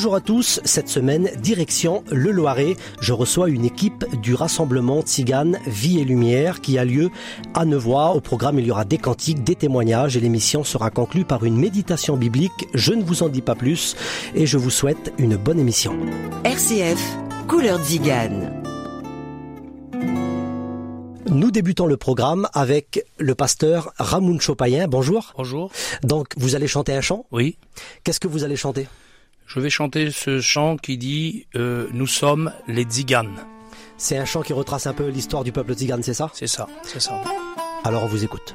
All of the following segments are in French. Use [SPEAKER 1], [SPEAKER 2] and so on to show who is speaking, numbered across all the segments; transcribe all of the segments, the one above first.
[SPEAKER 1] Bonjour à tous, cette semaine, direction Le Loiret, je reçois une équipe du rassemblement Tzigane Vie et Lumière qui a lieu à Nevoix. Au programme, il y aura des cantiques, des témoignages et l'émission sera conclue par une méditation biblique. Je ne vous en dis pas plus et je vous souhaite une bonne émission.
[SPEAKER 2] RCF, Couleur Zigane.
[SPEAKER 1] Nous débutons le programme avec le pasteur Ramoun Chopayen. Bonjour.
[SPEAKER 3] Bonjour.
[SPEAKER 1] Donc, vous allez chanter un chant?
[SPEAKER 3] Oui.
[SPEAKER 1] Qu'est-ce que vous allez chanter?
[SPEAKER 3] Je vais chanter ce chant qui dit euh, Nous sommes les Tziganes.
[SPEAKER 1] C'est un chant qui retrace un peu l'histoire du peuple tzigane, c'est ça?
[SPEAKER 3] C'est ça, c'est ça.
[SPEAKER 1] Alors on vous écoute.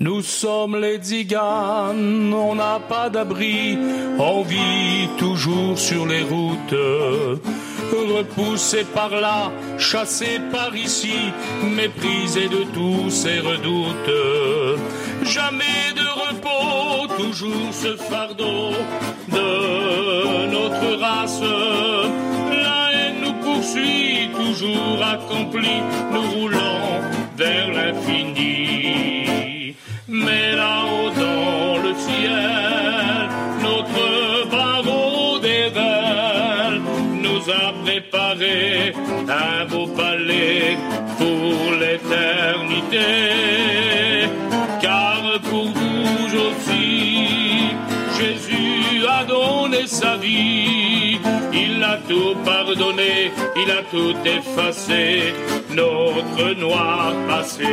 [SPEAKER 4] Nous sommes les Tziganes, on n'a pas d'abri, on vit toujours sur les routes. Repoussés par là, chassés par ici, méprisés de tous ces redoutes. Jamais de repos, toujours ce fardeau de notre race. La haine nous poursuit, toujours accompli, nous roulons vers l'infini. Tout pardonné, il a tout effacé, notre noir passé.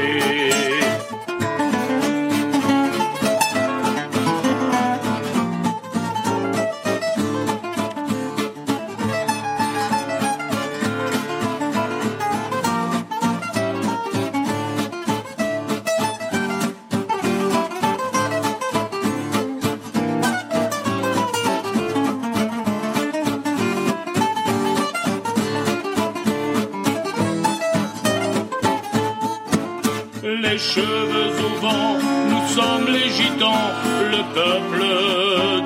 [SPEAKER 4] Cheveux au vent, nous sommes les gitans, le peuple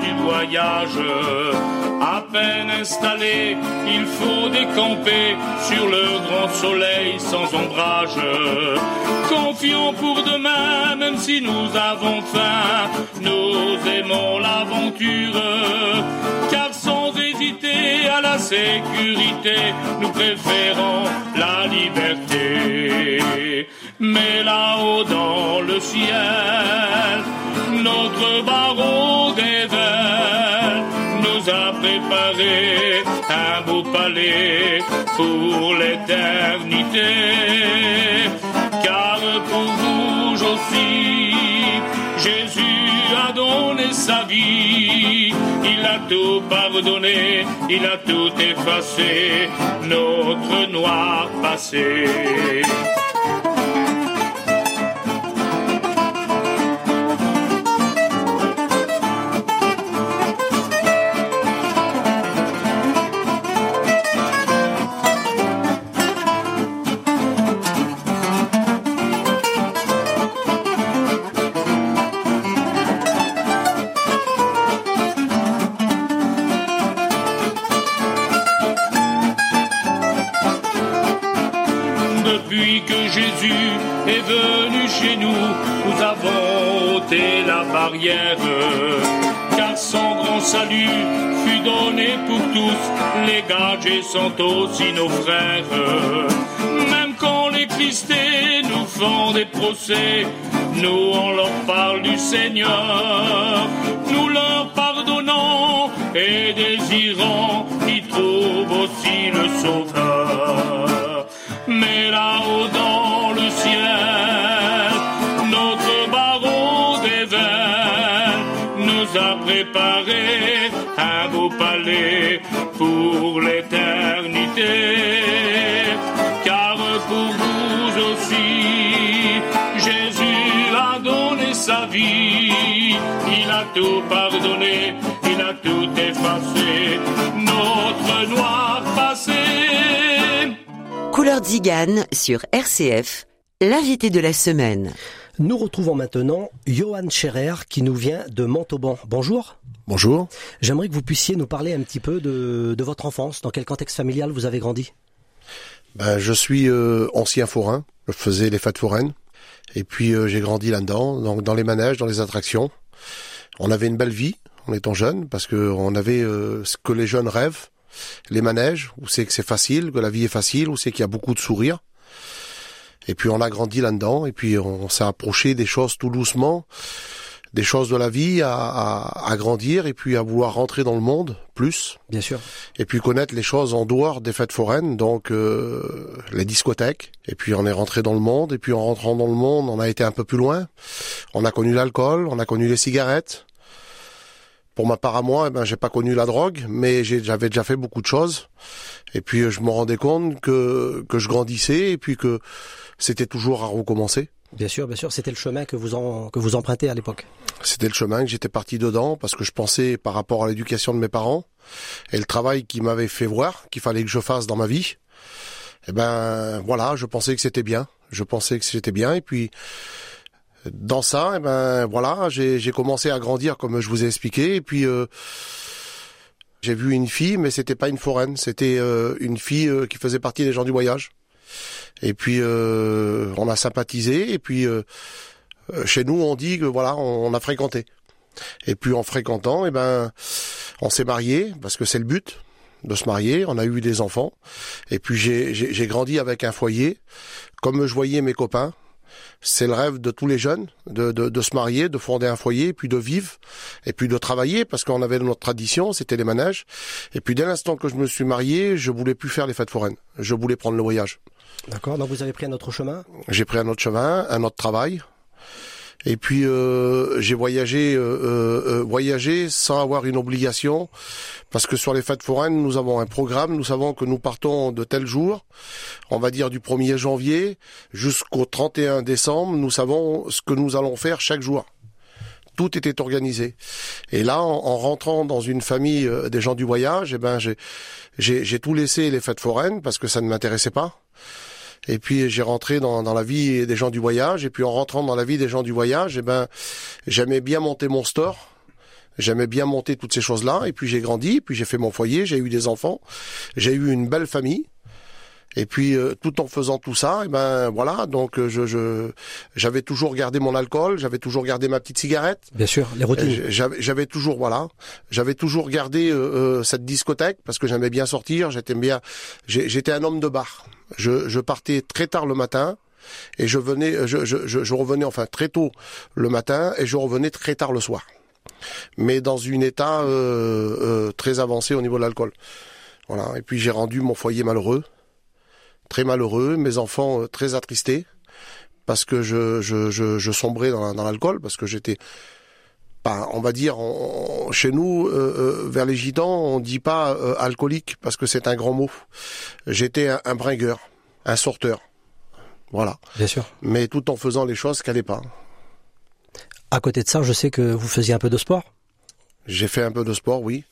[SPEAKER 4] du voyage. À peine installés, il faut décamper sur le grand soleil sans ombrage. Confiants pour demain, même si nous avons faim, nous aimons l'aventure, car sans hésiter à la sécurité, nous préférons la liberté. Là-haut dans le ciel, notre barreau d'ével nous a préparé un beau palais pour l'éternité. Car pour vous aussi, Jésus a donné sa vie. Il a tout pardonné, il a tout effacé, notre noir passé. Est venu chez nous, nous avons ôté la barrière. Car son grand salut fut donné pour tous, les gadgets sont aussi nos frères. Même quand les Christés nous font des procès, nous on leur parle du Seigneur, nous leur pardonnons et désirons qu'ils trouvent aussi le Sauveur. Mais là-haut pour l'éternité, car pour vous aussi, Jésus a donné sa vie, il a tout pardonné, il a tout effacé, notre noir passé.
[SPEAKER 2] Couleur d'Igane sur RCF, l'invité de la semaine.
[SPEAKER 1] Nous retrouvons maintenant Johan Scherer qui nous vient de Montauban. Bonjour.
[SPEAKER 5] Bonjour.
[SPEAKER 1] J'aimerais que vous puissiez nous parler un petit peu de, de votre enfance. Dans quel contexte familial vous avez grandi?
[SPEAKER 5] Ben, Je suis euh, ancien forain. Je faisais les fêtes foraines. Et puis euh, j'ai grandi là-dedans, donc dans les manèges, dans les attractions. On avait une belle vie en étant jeune parce que on avait euh, ce que les jeunes rêvent, les manèges, où c'est que c'est facile, que la vie est facile, où c'est qu'il y a beaucoup de sourires. Et puis on a grandi là-dedans, et puis on s'est approché des choses tout doucement, des choses de la vie à, à, grandir, et puis à vouloir rentrer dans le monde plus.
[SPEAKER 1] Bien sûr.
[SPEAKER 5] Et puis connaître les choses en dehors des fêtes foraines, donc euh, les discothèques. Et puis on est rentré dans le monde, et puis en rentrant dans le monde, on a été un peu plus loin. On a connu l'alcool, on a connu les cigarettes. Pour ma part à moi, eh ben j'ai pas connu la drogue, mais j'avais déjà fait beaucoup de choses. Et puis je me rendais compte que que je grandissais et puis que c'était toujours à recommencer.
[SPEAKER 1] Bien sûr, bien sûr, c'était le chemin que vous en, que vous empruntez à l'époque.
[SPEAKER 5] C'était le chemin que j'étais parti dedans parce que je pensais par rapport à l'éducation de mes parents et le travail qui m'avait fait voir qu'il fallait que je fasse dans ma vie. Eh ben voilà, je pensais que c'était bien, je pensais que c'était bien et puis dans ça, eh ben voilà, j'ai commencé à grandir comme je vous ai expliqué et puis euh, j'ai vu une fille, mais c'était pas une foraine, c'était euh, une fille euh, qui faisait partie des gens du voyage. Et puis euh, on a sympathisé. Et puis euh, chez nous, on dit que voilà, on, a fréquenté. Et puis en fréquentant, eh ben, on s'est marié parce que c'est le but de se marier. On a eu des enfants. Et puis j'ai grandi avec un foyer. Comme je voyais mes copains, c'est le rêve de tous les jeunes de, de, de, se marier, de fonder un foyer, puis de vivre, et puis de travailler, parce qu'on avait notre tradition, c'était les manèges. Et puis dès l'instant que je me suis marié, je voulais plus faire les fêtes foraines. Je voulais prendre le voyage.
[SPEAKER 1] D'accord, donc vous avez pris un autre chemin?
[SPEAKER 5] J'ai pris un autre chemin, un autre travail. Et puis euh, j'ai voyagé, euh, euh, voyagé sans avoir une obligation, parce que sur les fêtes foraines, nous avons un programme. Nous savons que nous partons de tel jour, on va dire du 1er janvier jusqu'au 31 décembre. Nous savons ce que nous allons faire chaque jour. Tout était organisé. Et là, en, rentrant dans une famille des gens du voyage, eh ben j'ai tout laissé les fêtes foraines parce que ça ne m'intéressait pas. Et puis j'ai rentré dans, dans, la vie des gens du voyage. Et puis en rentrant dans la vie des gens du voyage, eh ben j'aimais bien monter mon store. J'aimais bien monter toutes ces choses-là. Et puis j'ai grandi. Puis j'ai fait mon foyer. J'ai eu des enfants. J'ai eu une belle famille. Et puis euh, tout en faisant tout ça, et eh ben voilà, donc euh, je, je j'avais toujours gardé mon alcool, j'avais toujours gardé ma petite cigarette.
[SPEAKER 1] Bien sûr, les routines.
[SPEAKER 5] J'avais, j'avais toujours voilà, j'avais toujours gardé euh, cette discothèque parce que j'aimais bien sortir, j'étais bien, j'étais un homme de bar. Je, je partais très tard le matin et je venais, je, je, je revenais enfin très tôt le matin et je revenais très tard le soir, mais dans une état euh, très avancé au niveau de l'alcool. Voilà. Et puis j'ai rendu mon foyer malheureux très malheureux, mes enfants euh, très attristés parce que je, je, je, sombrais dans, l'alcool, parce que j'étais, on va dire, chez nous, euh, euh, vers les gitans, on dit pas alcoolique parce que c'est un grand mot. J'étais un, un, bringueur, un sorteur, voilà.
[SPEAKER 1] Bien sûr.
[SPEAKER 5] Mais tout en faisant les choses qu'elle n'est pas.
[SPEAKER 1] À côté de ça, je sais que vous faisiez un peu de sport.
[SPEAKER 5] J'ai fait un peu de sport, oui.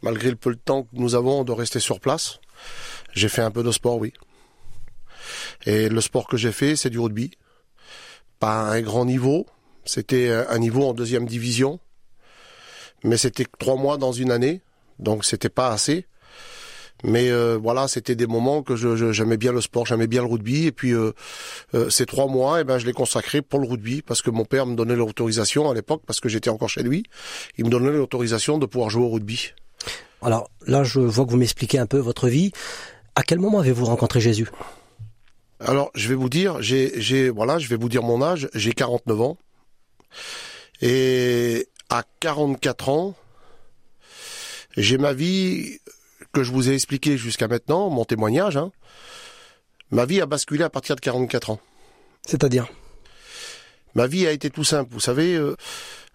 [SPEAKER 5] Malgré le peu de temps que nous avons de rester sur place, j'ai fait un peu de sport, oui. Et le sport que j'ai fait, c'est du rugby. Pas un grand niveau. C'était un niveau en deuxième division. Mais c'était trois mois dans une année. Donc c'était pas assez. Mais euh, voilà, c'était des moments que j'aimais bien le sport, j'aimais bien le rugby. Et puis euh, euh, ces trois mois, eh ben, je les consacrais pour le rugby parce que mon père me donnait l'autorisation à l'époque, parce que j'étais encore chez lui. Il me donnait l'autorisation de pouvoir jouer au rugby.
[SPEAKER 1] Alors là, je vois que vous m'expliquez un peu votre vie. À quel moment avez-vous rencontré Jésus?
[SPEAKER 5] Alors, je vais vous dire, j'ai, j'ai, voilà, je vais vous dire mon âge. J'ai 49 ans. Et à 44 ans, j'ai ma vie que je vous ai expliqué jusqu'à maintenant, mon témoignage. Hein. Ma vie a basculé à partir de 44 ans.
[SPEAKER 1] C'est-à-dire?
[SPEAKER 5] Ma vie a été tout simple. Vous savez, euh,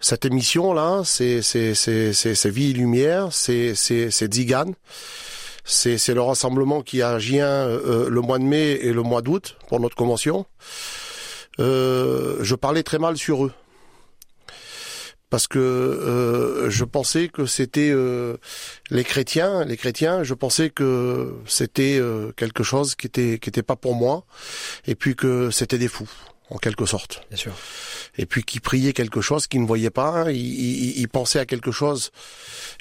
[SPEAKER 5] cette émission là, c'est c'est c'est c'est vie et lumière, c'est c'est c'est Zigane. C'est le rassemblement qui a agien euh, le mois de mai et le mois d'août pour notre convention. Euh, je parlais très mal sur eux. parce que euh, je pensais que c'était les chrétiens, les chrétiens, je pensais que c'était quelque chose qui était qui était pas pour moi, et puis que c'était des fous en quelque sorte.
[SPEAKER 1] Bien sûr.
[SPEAKER 5] Et puis qui priaient quelque chose qu'ils ne voyaient pas, ils, ils, ils pensaient à quelque chose,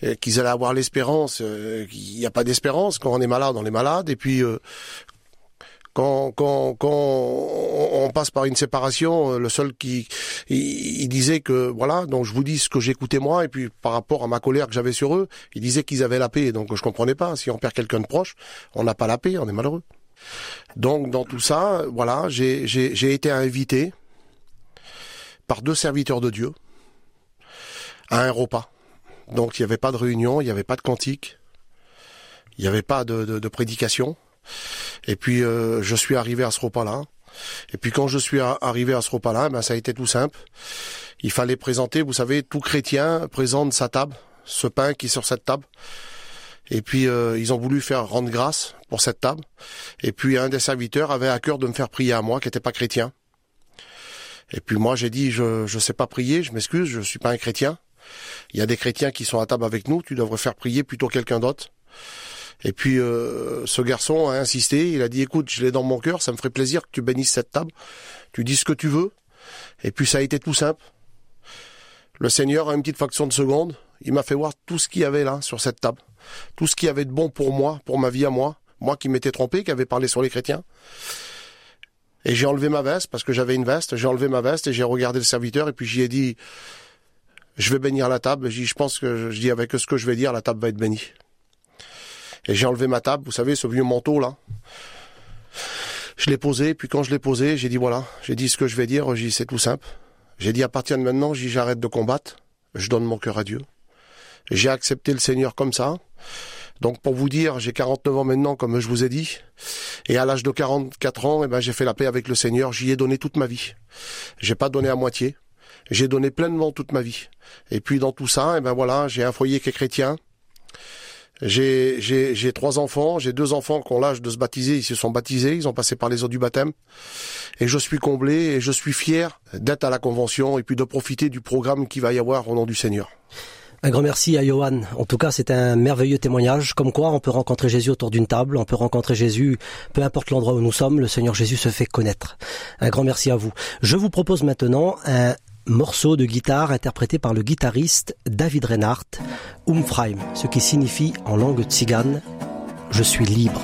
[SPEAKER 5] euh, qu'ils allaient avoir l'espérance. euh, Il n'y a pas d'espérance quand on est malade, on est malade, et puis euh, quand, quand, quand on passe par une séparation, le seul qui il, il disait que voilà, donc je vous dis ce que j'écoutais moi et puis par rapport à ma colère que j'avais sur eux, il disait qu'ils avaient la paix, donc je comprenais pas. Si on perd quelqu'un de proche, on n'a pas la paix, on est malheureux. Donc dans tout ça, voilà, j'ai été invité par deux serviteurs de Dieu à un repas. Donc il n'y avait pas de réunion, il n'y avait pas de cantique, il n'y avait pas de, prédication. Et puis euh, je suis arrivé à ce repas-là. Et puis quand je suis arrivé à ce repas-là, ben ça a été tout simple. Il fallait présenter, vous savez, tout chrétien présente sa table, ce pain qui est sur cette table. Et puis euh, ils ont voulu faire rendre grâce pour cette table. Et puis un des serviteurs avait à cœur de me faire prier à moi, qui n'était pas chrétien. Et puis moi j'ai dit je je sais pas prier, je m'excuse, je suis pas un chrétien. Il y a des chrétiens qui sont à table avec nous, tu devrais faire prier plutôt quelqu'un d'autre. Et puis euh, ce garçon a insisté, il a dit écoute, je l'ai dans mon cœur, ça me ferait plaisir que tu bénisses cette table. Tu dis ce que tu veux. Et puis ça a été tout simple. Le Seigneur, à une petite fraction de seconde, il m'a fait voir tout ce qu'il y avait là sur cette table, tout ce qu'il y avait de bon pour moi, pour ma vie à moi, moi qui m'étais trompé, qui avait parlé sur les chrétiens. Et j'ai enlevé ma veste parce que j'avais une veste. J'ai enlevé ma veste et j'ai regardé le serviteur et puis j'y ai dit, je vais bénir la table. Je je pense que je dis avec ce que je vais dire, la table va être bénie. Et j'ai enlevé ma table, vous savez, ce vieux manteau là. Je l'ai posé, puis quand je l'ai posé, j'ai dit voilà, j'ai dit ce que je vais dire, j'ai c'est tout simple. J'ai dit à partir de maintenant, j'arrête de combattre, je donne mon cœur à Dieu. J'ai accepté le Seigneur comme ça. Donc pour vous dire, j'ai 49 ans maintenant, comme je vous ai dit, et à l'âge de 44 ans, eh ben j'ai fait la paix avec le Seigneur. J'y ai donné toute ma vie. J'ai pas donné à moitié. J'ai donné pleinement toute ma vie. Et puis dans tout ça, eh ben voilà, j'ai un foyer qui est chrétien. J'ai j'ai j'ai trois enfants. J'ai deux enfants qui ont l'âge de se baptiser. Ils se sont baptisés. Ils ont passé par les eaux du baptême. Et je suis comblé et je suis fier d'être à la convention et puis de profiter du programme qui va y avoir au nom du Seigneur.
[SPEAKER 1] Un grand merci à Johan. En tout cas, c'est un merveilleux témoignage. Comme quoi, on peut rencontrer Jésus autour d'une table, on peut rencontrer Jésus, peu importe l'endroit où nous sommes, le Seigneur Jésus se fait connaître. Un grand merci à vous. Je vous propose maintenant un morceau de guitare interprété par le guitariste David Reinhardt, Umfreim, ce qui signifie en langue tzigane Je suis libre.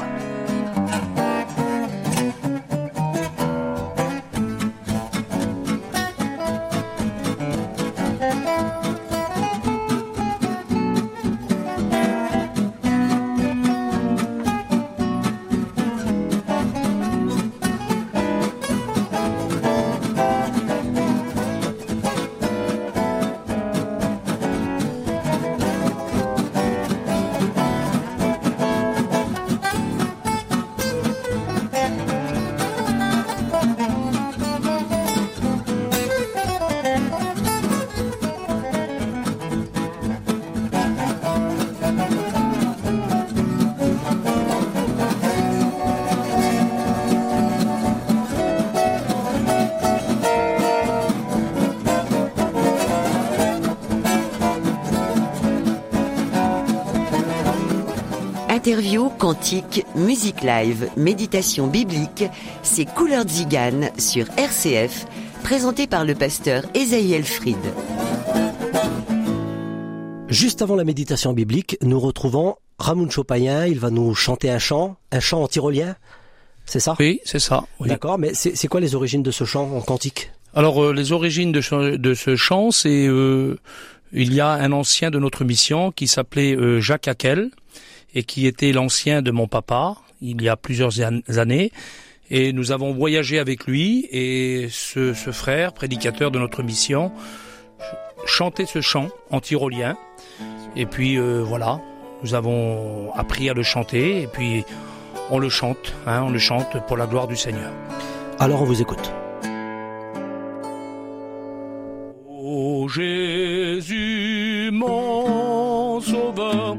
[SPEAKER 2] Interview, cantique, musique live, méditation biblique, c'est Couleur Zigane sur RCF, présenté par le pasteur Esaïel Fried.
[SPEAKER 1] Juste avant la méditation biblique, nous retrouvons Ramoun Chopayen. Il va nous chanter un chant, un chant en tyrolien. C'est ça?
[SPEAKER 3] Oui, c'est ça. oui.
[SPEAKER 1] D'accord, mais c'est quoi les origines de ce chant en cantique?
[SPEAKER 3] Alors euh, les origines de, ce- de ce chant, c'est euh, il y a un ancien de notre mission qui s'appelait euh, Jacques Haquel et qui était l'ancien de mon papa il y a plusieurs an- années. Et nous avons voyagé avec lui et ce, ce frère, prédicateur de notre mission, ch- chantait ce chant en tyrolien. Et puis euh, voilà, nous avons appris à le chanter et puis on le chante, hein, on le chante pour la gloire du Seigneur.
[SPEAKER 1] Alors on vous écoute.
[SPEAKER 4] Ô Jésus, mon sauveur,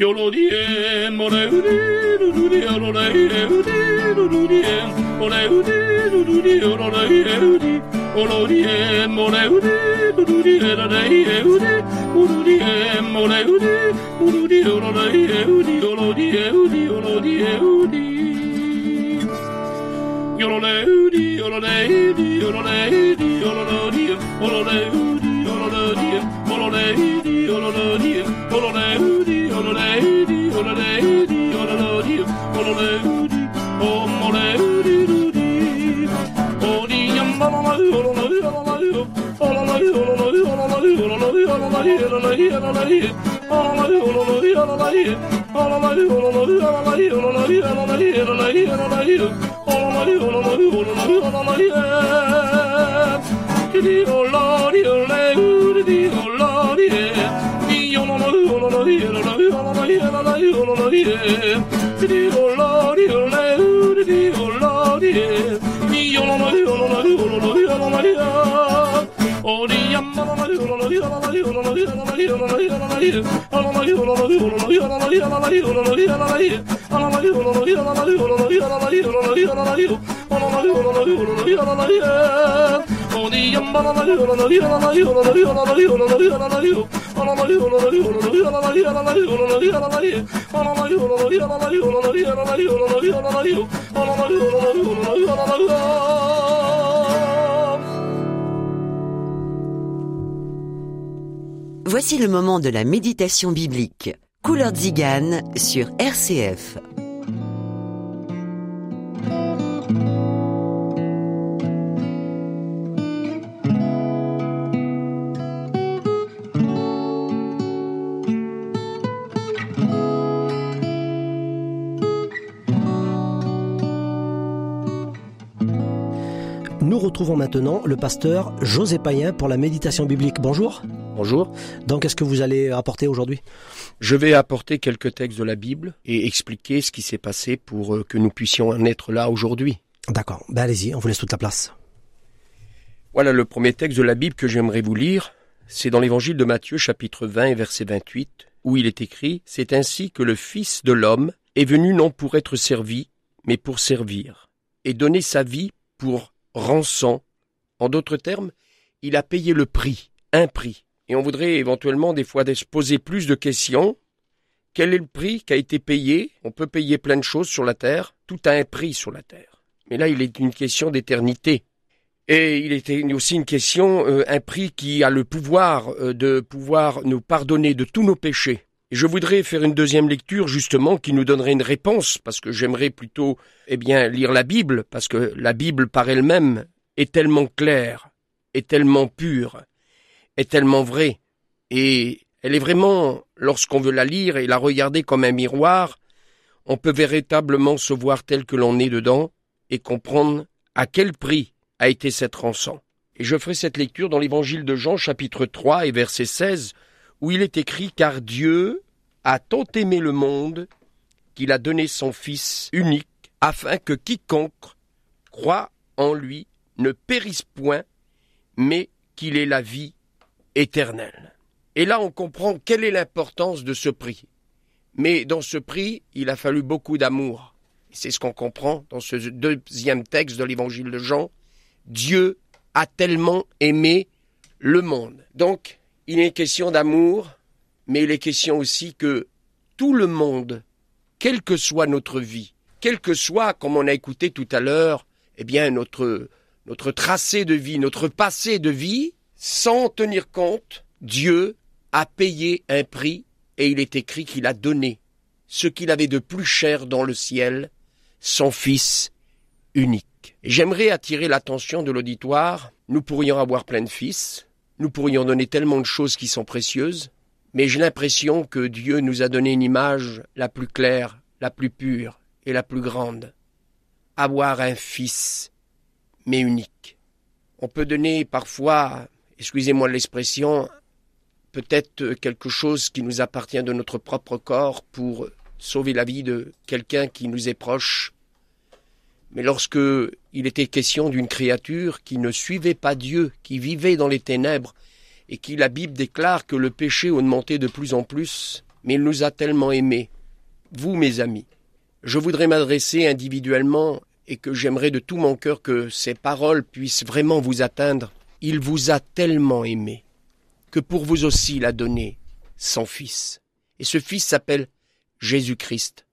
[SPEAKER 4] Yolodien, Moreudin, Udian, Oreudin, Ududien, Oreudin, Udian, Oreudin, Olodien, Moreudin, Udian, Oreudin, Ududien, Moreudin, Udian, Oreudin, Olodieudi, Olodieudi. Yolodieudi, Yolodieudi, Yolodieudi, Yolodieudi, Yolodieudi, Yolodieudi, Yolodieudi, Yolodieudi, Yolodieudi, on a lady, on a lady, on a lady, on a lady, on a lady, on a lady, on a lady, Oh,
[SPEAKER 2] Voici le moment de la méditation biblique. Couleur Zigane sur RCF.
[SPEAKER 1] Maintenant le pasteur José Payen pour la méditation biblique. Bonjour.
[SPEAKER 6] Bonjour.
[SPEAKER 1] Donc, qu'est-ce que vous allez apporter aujourd'hui?
[SPEAKER 6] Je vais apporter quelques textes de la Bible et expliquer ce qui s'est passé pour euh, que nous puissions en être là aujourd'hui.
[SPEAKER 1] D'accord. Ben allez-y, on vous laisse toute la place.
[SPEAKER 6] Voilà le premier texte de la Bible que j'aimerais vous lire. C'est dans l'évangile de Matthieu chapitre 20 et verset 28 où il est écrit C'est ainsi que le Fils de l'homme est venu non pour être servi, mais pour servir et donner sa vie pour rançon. En d'autres termes, il a payé le prix, un prix. Et on voudrait éventuellement des fois se poser plus de questions. Quel est le prix qui a été payé? On peut payer plein de choses sur la terre. Tout a un prix sur la terre. Mais là, il est une question d'éternité. Et il était aussi une question, euh, un prix qui a le pouvoir euh, de pouvoir nous pardonner de tous nos péchés. Et je voudrais faire une deuxième lecture justement qui nous donnerait une réponse, parce que j'aimerais plutôt, eh bien, lire la Bible, parce que la Bible par elle-même est tellement claire, est tellement pure, est tellement vraie, et elle est vraiment, lorsqu'on veut la lire et la regarder comme un miroir, on peut véritablement se voir tel que l'on est dedans et comprendre à quel prix a été cette rançon. Et je ferai cette lecture dans l'évangile de Jean chapitre 3 et verset 16 où il est écrit Car Dieu a tant aimé le monde qu'il a donné son Fils unique afin que quiconque croit en lui ne périsse point, mais qu'il ait la vie éternelle. Et là on comprend quelle est l'importance de ce prix. Mais dans ce prix, il a fallu beaucoup d'amour. C'est ce qu'on comprend dans ce deuxième texte de l'évangile de Jean. Dieu a tellement aimé le monde. Donc, il est question d'amour, mais il est question aussi que tout le monde, quelle que soit notre vie, quel que soit, comme on a écouté tout à l'heure, eh bien notre notre tracé de vie, notre passé de vie, sans tenir compte, Dieu a payé un prix et il est écrit qu'il a donné ce qu'il avait de plus cher dans le ciel, son Fils unique. J'aimerais attirer l'attention de l'auditoire. Nous pourrions avoir plein de fils, nous pourrions donner tellement de choses qui sont précieuses, mais j'ai l'impression que Dieu nous a donné une image la plus claire, la plus pure et la plus grande. Avoir un fils, unique. On peut donner parfois, excusez-moi l'expression, peut-être quelque chose qui nous appartient de notre propre corps pour sauver la vie de quelqu'un qui nous est proche. Mais lorsque il était question d'une créature qui ne suivait pas Dieu, qui vivait dans les ténèbres, et qui la Bible déclare que le péché augmentait de plus en plus, mais il nous a tellement aimés. Vous, mes amis, je voudrais m'adresser individuellement et que j'aimerais de tout mon cœur que ces paroles puissent vraiment vous atteindre. Il vous a tellement aimé que pour vous aussi il a donné son Fils. Et ce Fils s'appelle Jésus-Christ.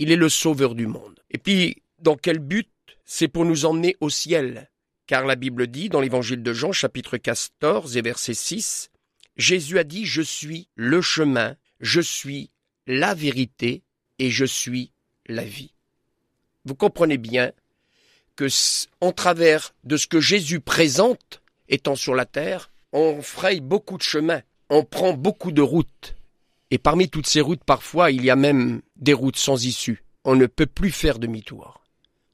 [SPEAKER 6] Il est le Sauveur du monde. Et puis, dans quel but? C'est pour nous emmener au ciel. Car la Bible dit dans l'évangile de Jean chapitre 14 et verset 6, Jésus a dit, Je suis le chemin, je suis la vérité et je suis la vie. Vous comprenez bien que en travers de ce que Jésus présente étant sur la terre, on fraye beaucoup de chemins, on prend beaucoup de routes. Et parmi toutes ces routes, parfois, il y a même des routes sans issue. On ne peut plus faire demi-tour.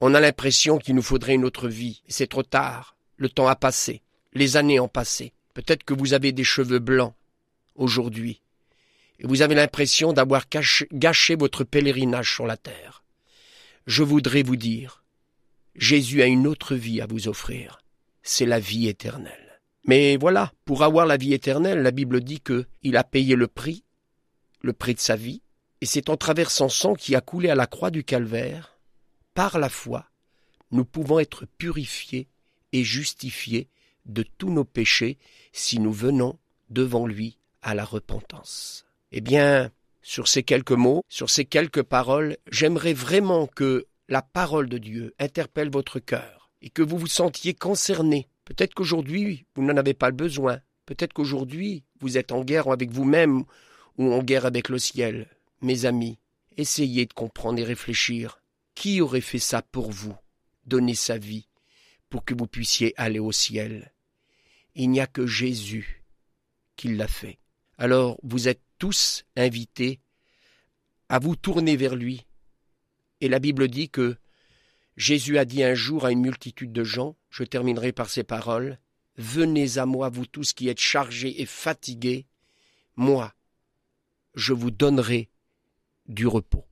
[SPEAKER 6] On a l'impression qu'il nous faudrait une autre vie. C'est trop tard. Le temps a passé. Les années ont passé. Peut-être que vous avez des cheveux blancs aujourd'hui. Et vous avez l'impression d'avoir gâché votre pèlerinage sur la terre. Je voudrais vous dire, Jésus a une autre vie à vous offrir. C'est la vie éternelle. Mais voilà, pour avoir la vie éternelle, la Bible dit que il a payé le prix le prix de sa vie, et c'est en travers son sang qui a coulé à la croix du calvaire, par la foi, nous pouvons être purifiés et justifiés de tous nos péchés si nous venons devant lui à la repentance. Eh bien, sur ces quelques mots, sur ces quelques paroles, j'aimerais vraiment que la parole de Dieu interpelle votre cœur et que vous vous sentiez concerné. Peut-être qu'aujourd'hui, vous n'en avez pas le besoin. Peut-être qu'aujourd'hui, vous êtes en guerre avec vous-même ou en guerre avec le ciel. Mes amis, essayez de comprendre et réfléchir. Qui aurait fait ça pour vous, donner sa vie, pour que vous puissiez aller au ciel Il n'y a que Jésus qui l'a fait. Alors vous êtes tous invités à vous tourner vers lui. Et la Bible dit que Jésus a dit un jour à une multitude de gens, je terminerai par ces paroles, Venez à moi, vous tous qui êtes chargés et fatigués, moi, je vous donnerai du repos.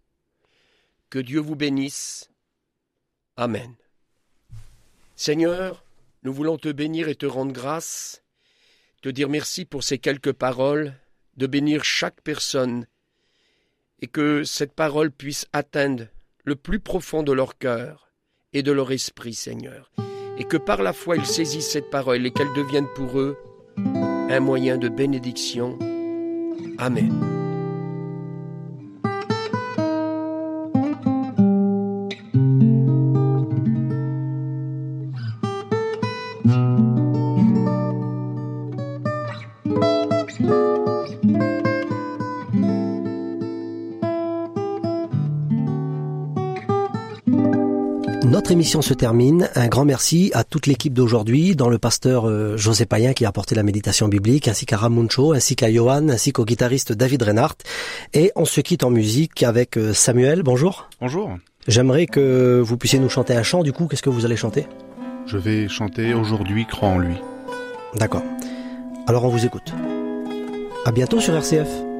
[SPEAKER 6] Que Dieu vous bénisse. Amen. Seigneur, nous voulons te bénir et te rendre grâce, te dire merci pour ces quelques paroles, de bénir chaque personne, et que cette parole puisse atteindre le plus profond de leur cœur et de leur esprit, Seigneur, et que par la foi ils saisissent cette parole et qu'elle devienne pour eux un moyen de bénédiction. Amen.
[SPEAKER 1] Émission se termine. Un grand merci à toute l'équipe d'aujourd'hui, dans le pasteur euh, José Payen qui a apporté la méditation biblique, ainsi qu'à Ramuncho, ainsi qu'à Johan, ainsi qu'au guitariste David Reinhardt. Et on se quitte en musique avec euh, Samuel. Bonjour.
[SPEAKER 7] Bonjour.
[SPEAKER 1] J'aimerais que vous puissiez nous chanter un chant. Du coup, qu'est-ce que vous allez chanter?
[SPEAKER 7] Je vais chanter Aujourd'hui, crois en lui.
[SPEAKER 1] D'accord. Alors on vous écoute. À bientôt sur RCF.